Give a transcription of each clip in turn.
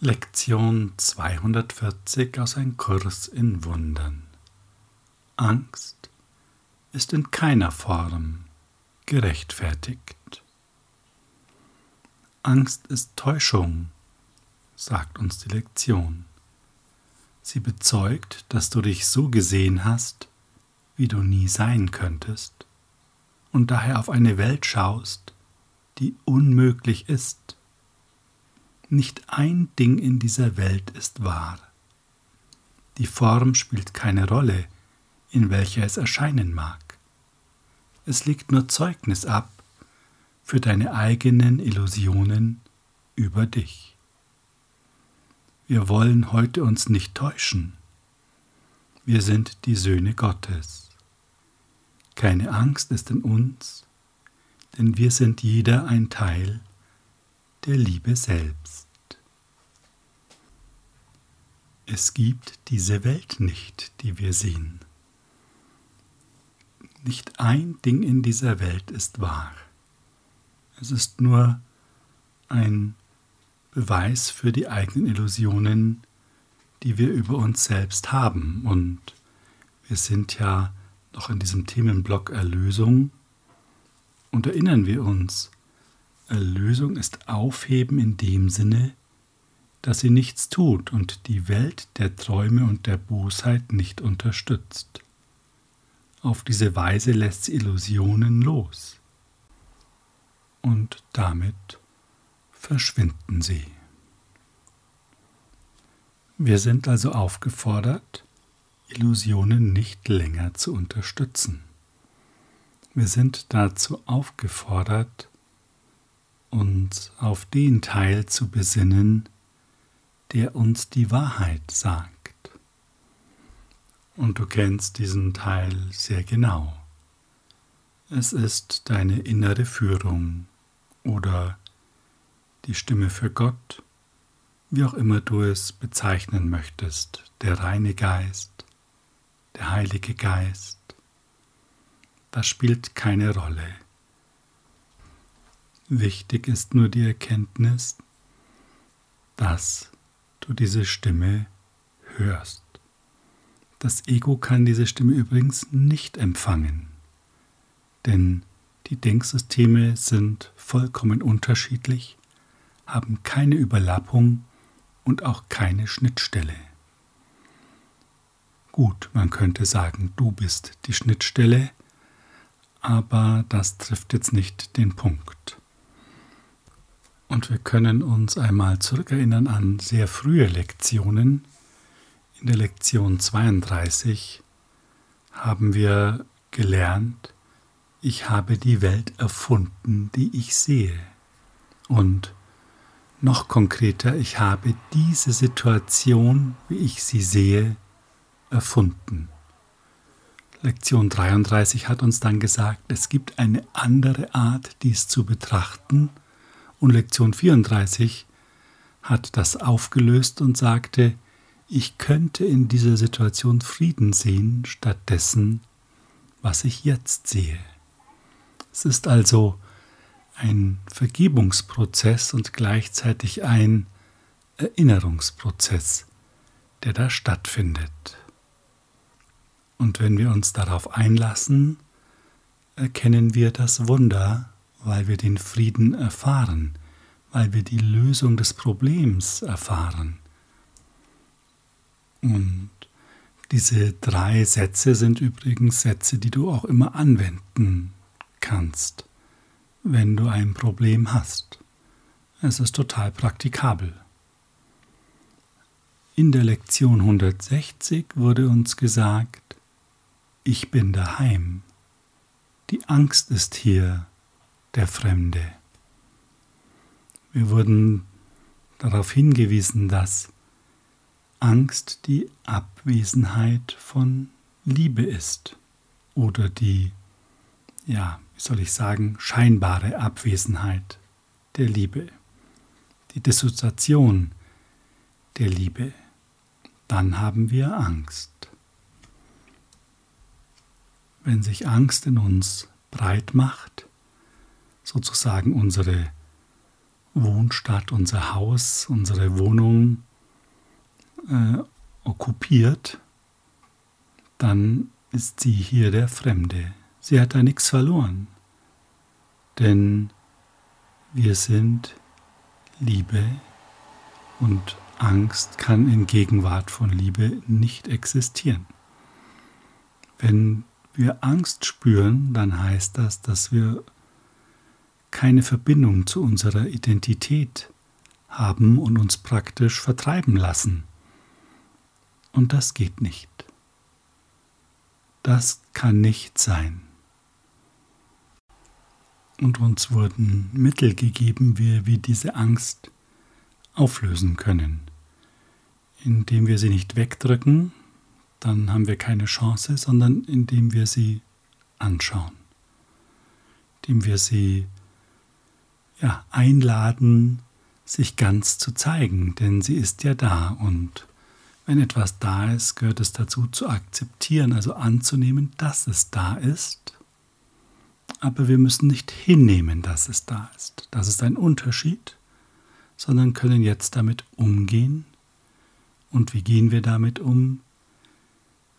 Lektion 240 aus Ein Kurs in Wundern. Angst ist in keiner Form gerechtfertigt. Angst ist Täuschung, sagt uns die Lektion. Sie bezeugt, dass du dich so gesehen hast, wie du nie sein könntest, und daher auf eine Welt schaust, die unmöglich ist nicht ein Ding in dieser Welt ist wahr. Die Form spielt keine Rolle, in welcher es erscheinen mag. Es legt nur Zeugnis ab für deine eigenen Illusionen über dich. Wir wollen heute uns nicht täuschen. Wir sind die Söhne Gottes. Keine Angst ist in uns, denn wir sind jeder ein Teil der Liebe selbst. Es gibt diese Welt nicht, die wir sehen. Nicht ein Ding in dieser Welt ist wahr. Es ist nur ein Beweis für die eigenen Illusionen, die wir über uns selbst haben. Und wir sind ja noch in diesem Themenblock Erlösung. Und erinnern wir uns, Erlösung ist Aufheben in dem Sinne, dass sie nichts tut und die Welt der Träume und der Bosheit nicht unterstützt. Auf diese Weise lässt sie Illusionen los. Und damit verschwinden sie. Wir sind also aufgefordert, Illusionen nicht länger zu unterstützen. Wir sind dazu aufgefordert, uns auf den Teil zu besinnen, der uns die Wahrheit sagt. Und du kennst diesen Teil sehr genau. Es ist deine innere Führung oder die Stimme für Gott, wie auch immer du es bezeichnen möchtest, der reine Geist, der Heilige Geist. Das spielt keine Rolle. Wichtig ist nur die Erkenntnis, dass du diese Stimme hörst. Das Ego kann diese Stimme übrigens nicht empfangen, denn die Denksysteme sind vollkommen unterschiedlich, haben keine Überlappung und auch keine Schnittstelle. Gut, man könnte sagen, du bist die Schnittstelle, aber das trifft jetzt nicht den Punkt. Und wir können uns einmal zurückerinnern an sehr frühe Lektionen. In der Lektion 32 haben wir gelernt, ich habe die Welt erfunden, die ich sehe. Und noch konkreter, ich habe diese Situation, wie ich sie sehe, erfunden. Lektion 33 hat uns dann gesagt, es gibt eine andere Art, dies zu betrachten, und Lektion 34 hat das aufgelöst und sagte, ich könnte in dieser Situation Frieden sehen, statt dessen, was ich jetzt sehe. Es ist also ein Vergebungsprozess und gleichzeitig ein Erinnerungsprozess, der da stattfindet. Und wenn wir uns darauf einlassen, erkennen wir das Wunder, weil wir den Frieden erfahren, weil wir die Lösung des Problems erfahren. Und diese drei Sätze sind übrigens Sätze, die du auch immer anwenden kannst, wenn du ein Problem hast. Es ist total praktikabel. In der Lektion 160 wurde uns gesagt, ich bin daheim. Die Angst ist hier, der Fremde. Wir wurden darauf hingewiesen, dass Angst die Abwesenheit von Liebe ist oder die, ja, wie soll ich sagen, scheinbare Abwesenheit der Liebe, die Dissoziation der Liebe. Dann haben wir Angst. Wenn sich Angst in uns breit macht, sozusagen unsere Wohnstadt, unser Haus, unsere Wohnung äh, okkupiert, dann ist sie hier der Fremde. Sie hat da nichts verloren, denn wir sind Liebe und Angst kann in Gegenwart von Liebe nicht existieren. Wenn wir Angst spüren, dann heißt das, dass wir keine Verbindung zu unserer Identität haben und uns praktisch vertreiben lassen. Und das geht nicht. Das kann nicht sein. Und uns wurden Mittel gegeben, wie wir diese Angst auflösen können. Indem wir sie nicht wegdrücken, dann haben wir keine Chance, sondern indem wir sie anschauen, indem wir sie ja, einladen, sich ganz zu zeigen, denn sie ist ja da und wenn etwas da ist, gehört es dazu zu akzeptieren, also anzunehmen, dass es da ist. Aber wir müssen nicht hinnehmen, dass es da ist. Das ist ein Unterschied, sondern können jetzt damit umgehen. Und wie gehen wir damit um?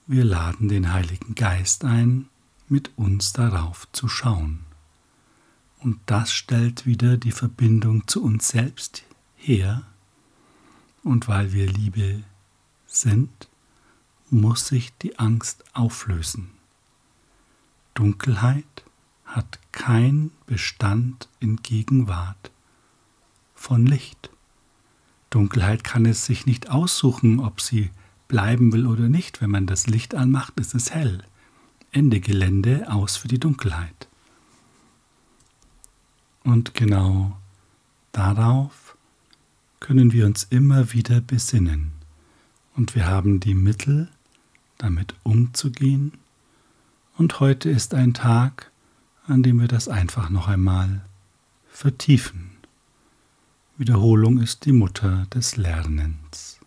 Wir laden den Heiligen Geist ein, mit uns darauf zu schauen. Und das stellt wieder die Verbindung zu uns selbst her. Und weil wir Liebe sind, muss sich die Angst auflösen. Dunkelheit hat kein Bestand in Gegenwart von Licht. Dunkelheit kann es sich nicht aussuchen, ob sie bleiben will oder nicht. Wenn man das Licht anmacht, ist es hell. Ende Gelände aus für die Dunkelheit. Und genau darauf können wir uns immer wieder besinnen und wir haben die Mittel, damit umzugehen. Und heute ist ein Tag, an dem wir das einfach noch einmal vertiefen. Wiederholung ist die Mutter des Lernens.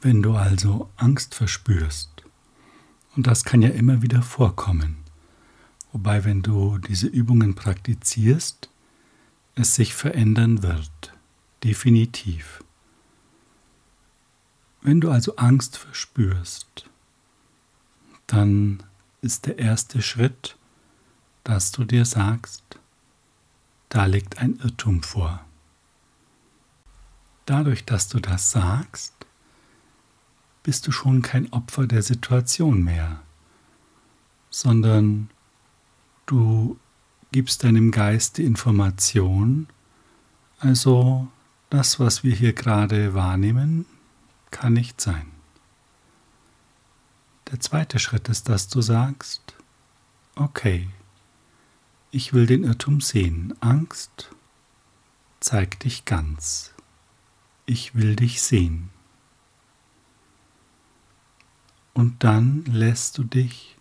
Wenn du also Angst verspürst, und das kann ja immer wieder vorkommen, wobei wenn du diese Übungen praktizierst, es sich verändern wird, definitiv. Wenn du also Angst verspürst, dann ist der erste Schritt, dass du dir sagst, da liegt ein Irrtum vor. Dadurch, dass du das sagst, bist du schon kein Opfer der Situation mehr, sondern du gibst deinem Geist die Information, also das, was wir hier gerade wahrnehmen, kann nicht sein. Der zweite Schritt ist, dass du sagst, okay, ich will den Irrtum sehen. Angst, zeig dich ganz. Ich will dich sehen. Und dann lässt du dich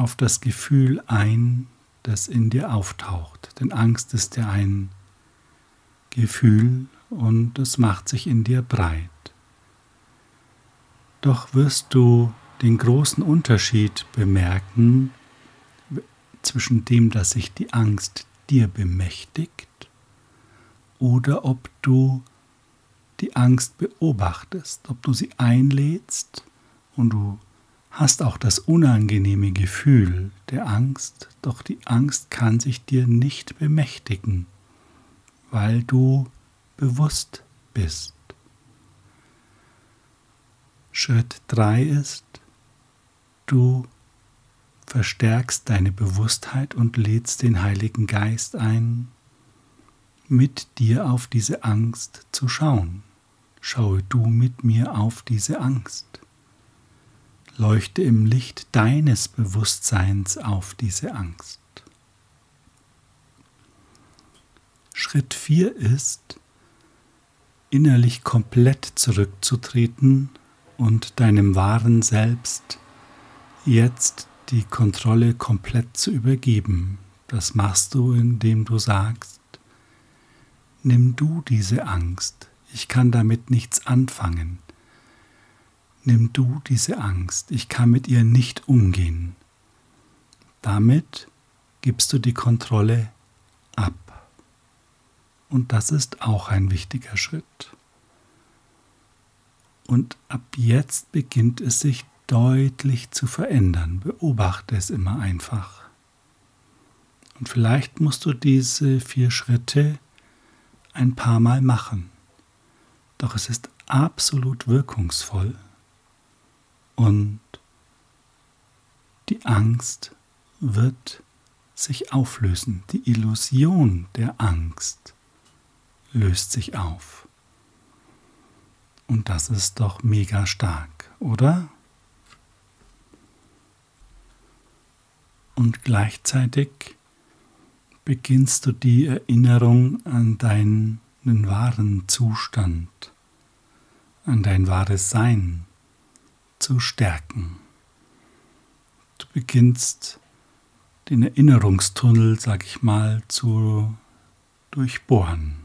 auf das Gefühl ein, das in dir auftaucht. Denn Angst ist ja ein Gefühl und es macht sich in dir breit. Doch wirst du den großen Unterschied bemerken zwischen dem, dass sich die Angst dir bemächtigt oder ob du die Angst beobachtest, ob du sie einlädst und du hast auch das unangenehme Gefühl der Angst, doch die Angst kann sich dir nicht bemächtigen, weil du bewusst bist. Schritt 3 ist, du verstärkst deine Bewusstheit und lädst den Heiligen Geist ein, mit dir auf diese Angst zu schauen. Schaue du mit mir auf diese Angst. Leuchte im Licht deines Bewusstseins auf diese Angst. Schritt 4 ist, innerlich komplett zurückzutreten und deinem wahren Selbst jetzt die Kontrolle komplett zu übergeben. Das machst du, indem du sagst, nimm du diese Angst, ich kann damit nichts anfangen. Nimm du diese Angst, ich kann mit ihr nicht umgehen. Damit gibst du die Kontrolle ab. Und das ist auch ein wichtiger Schritt. Und ab jetzt beginnt es sich deutlich zu verändern. Beobachte es immer einfach. Und vielleicht musst du diese vier Schritte ein paar Mal machen. Doch es ist absolut wirkungsvoll. Und die Angst wird sich auflösen. Die Illusion der Angst löst sich auf. Und das ist doch mega stark, oder? Und gleichzeitig beginnst du die Erinnerung an deinen wahren Zustand, an dein wahres Sein zu stärken. Du beginnst den Erinnerungstunnel, sag ich mal, zu durchbohren,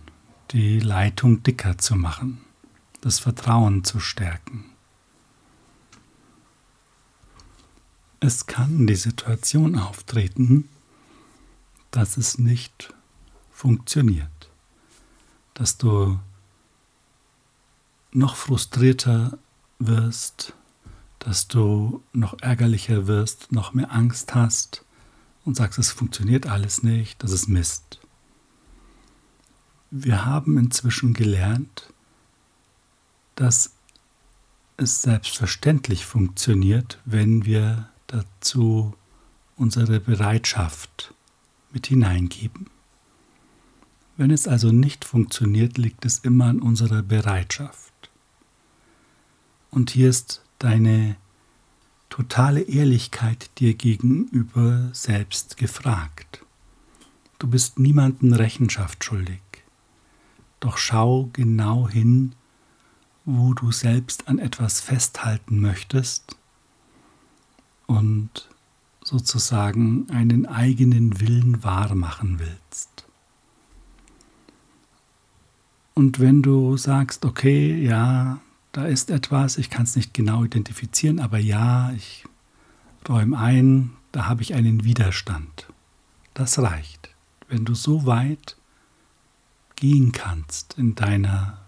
die Leitung dicker zu machen das Vertrauen zu stärken. Es kann die Situation auftreten, dass es nicht funktioniert, dass du noch frustrierter wirst, dass du noch ärgerlicher wirst, noch mehr Angst hast und sagst, es funktioniert alles nicht, das ist Mist. Wir haben inzwischen gelernt, dass es selbstverständlich funktioniert, wenn wir dazu unsere Bereitschaft mit hineingeben. Wenn es also nicht funktioniert, liegt es immer an unserer Bereitschaft. Und hier ist deine totale Ehrlichkeit dir gegenüber selbst gefragt. Du bist niemandem Rechenschaft schuldig. Doch schau genau hin, wo du selbst an etwas festhalten möchtest und sozusagen einen eigenen Willen wahrmachen willst. Und wenn du sagst, okay, ja, da ist etwas, ich kann es nicht genau identifizieren, aber ja, ich räume ein, da habe ich einen Widerstand. Das reicht. Wenn du so weit gehen kannst in deiner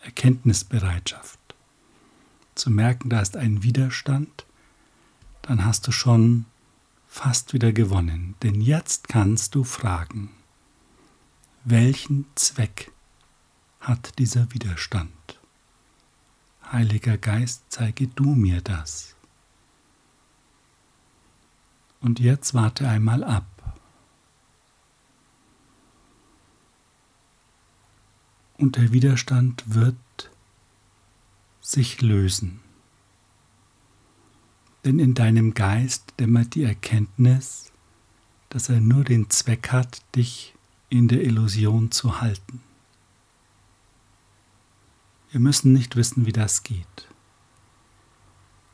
Erkenntnisbereitschaft. Zu merken, da ist ein Widerstand, dann hast du schon fast wieder gewonnen. Denn jetzt kannst du fragen, welchen Zweck hat dieser Widerstand? Heiliger Geist, zeige du mir das. Und jetzt warte einmal ab. und der Widerstand wird sich lösen. Denn in deinem Geist dämmert die Erkenntnis, dass er nur den Zweck hat, dich in der Illusion zu halten. Wir müssen nicht wissen, wie das geht.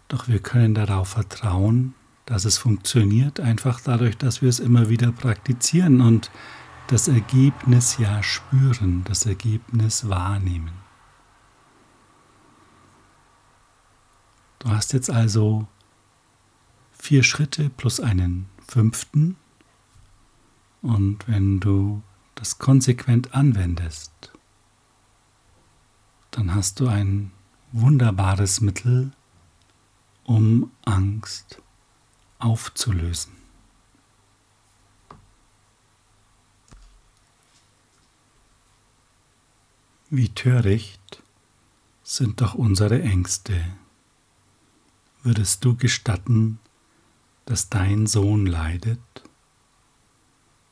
Doch wir können darauf vertrauen, dass es funktioniert, einfach dadurch, dass wir es immer wieder praktizieren und das Ergebnis ja spüren, das Ergebnis wahrnehmen. Du hast jetzt also vier Schritte plus einen fünften und wenn du das konsequent anwendest, dann hast du ein wunderbares Mittel, um Angst aufzulösen. Wie töricht sind doch unsere Ängste. Würdest du gestatten, dass dein Sohn leidet?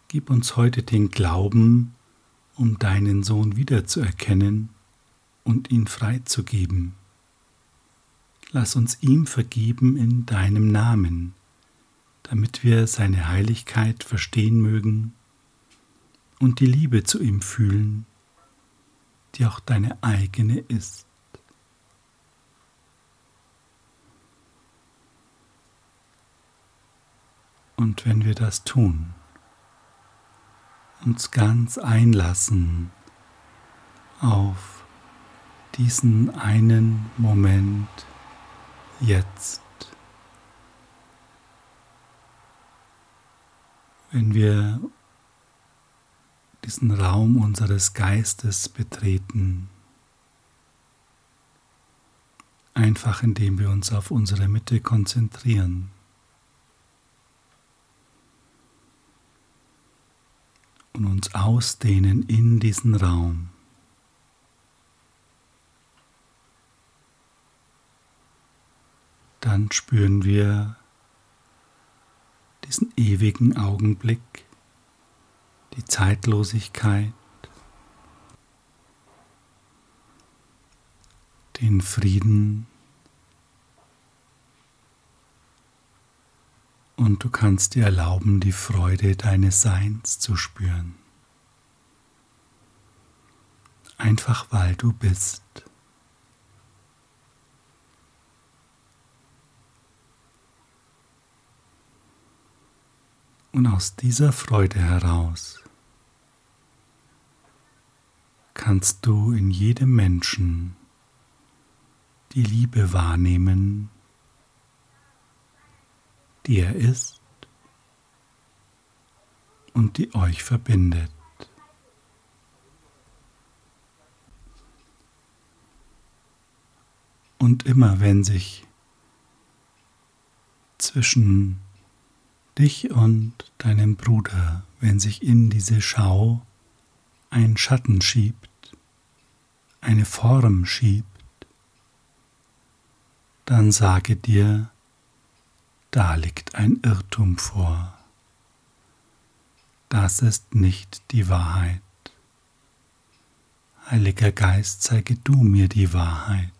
Gib uns heute den Glauben, um deinen Sohn wiederzuerkennen und ihn freizugeben. Lass uns ihm vergeben in deinem Namen, damit wir seine Heiligkeit verstehen mögen und die Liebe zu ihm fühlen die auch deine eigene ist. Und wenn wir das tun, uns ganz einlassen auf diesen einen Moment jetzt, wenn wir diesen Raum unseres Geistes betreten. Einfach indem wir uns auf unsere Mitte konzentrieren. Und uns ausdehnen in diesen Raum. Dann spüren wir diesen ewigen Augenblick, die Zeitlosigkeit, den Frieden und du kannst dir erlauben, die Freude deines Seins zu spüren. Einfach weil du bist. Und aus dieser Freude heraus kannst du in jedem Menschen die Liebe wahrnehmen, die er ist und die euch verbindet. Und immer wenn sich zwischen dich und deinem Bruder, wenn sich in diese Schau ein Schatten schiebt, eine Form schiebt, dann sage dir, da liegt ein Irrtum vor. Das ist nicht die Wahrheit. Heiliger Geist, zeige du mir die Wahrheit.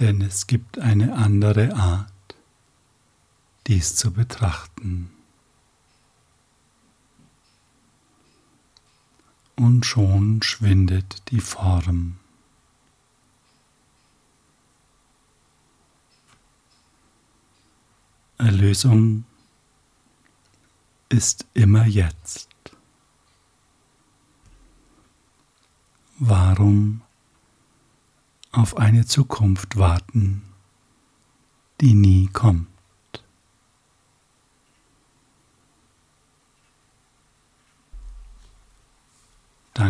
Denn es gibt eine andere Art, dies zu betrachten. Und schon schwindet die Form. Erlösung ist immer jetzt. Warum auf eine Zukunft warten, die nie kommt?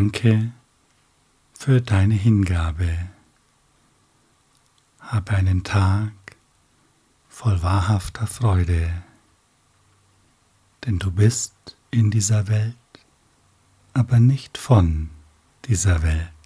Danke für deine Hingabe. Habe einen Tag voll wahrhafter Freude, denn du bist in dieser Welt, aber nicht von dieser Welt.